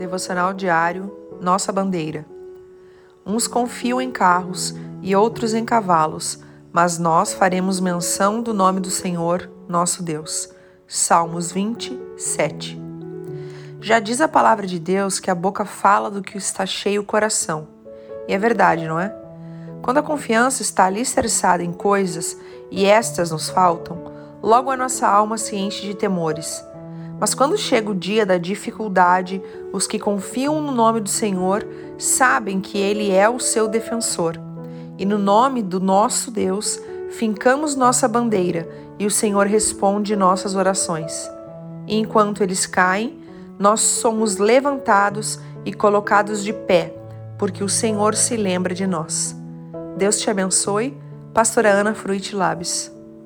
Devocional diário Nossa Bandeira. Uns confiam em carros e outros em cavalos, mas nós faremos menção do nome do Senhor, nosso Deus. Salmos 27. Já diz a palavra de Deus que a boca fala do que está cheio o coração. E é verdade, não é? Quando a confiança está alicerçada em coisas e estas nos faltam, logo a nossa alma se enche de temores. Mas quando chega o dia da dificuldade, os que confiam no nome do Senhor sabem que Ele é o seu defensor. E no nome do nosso Deus, fincamos nossa bandeira e o Senhor responde nossas orações. E enquanto eles caem, nós somos levantados e colocados de pé, porque o Senhor se lembra de nós. Deus te abençoe. Pastora Ana Fruit Labs.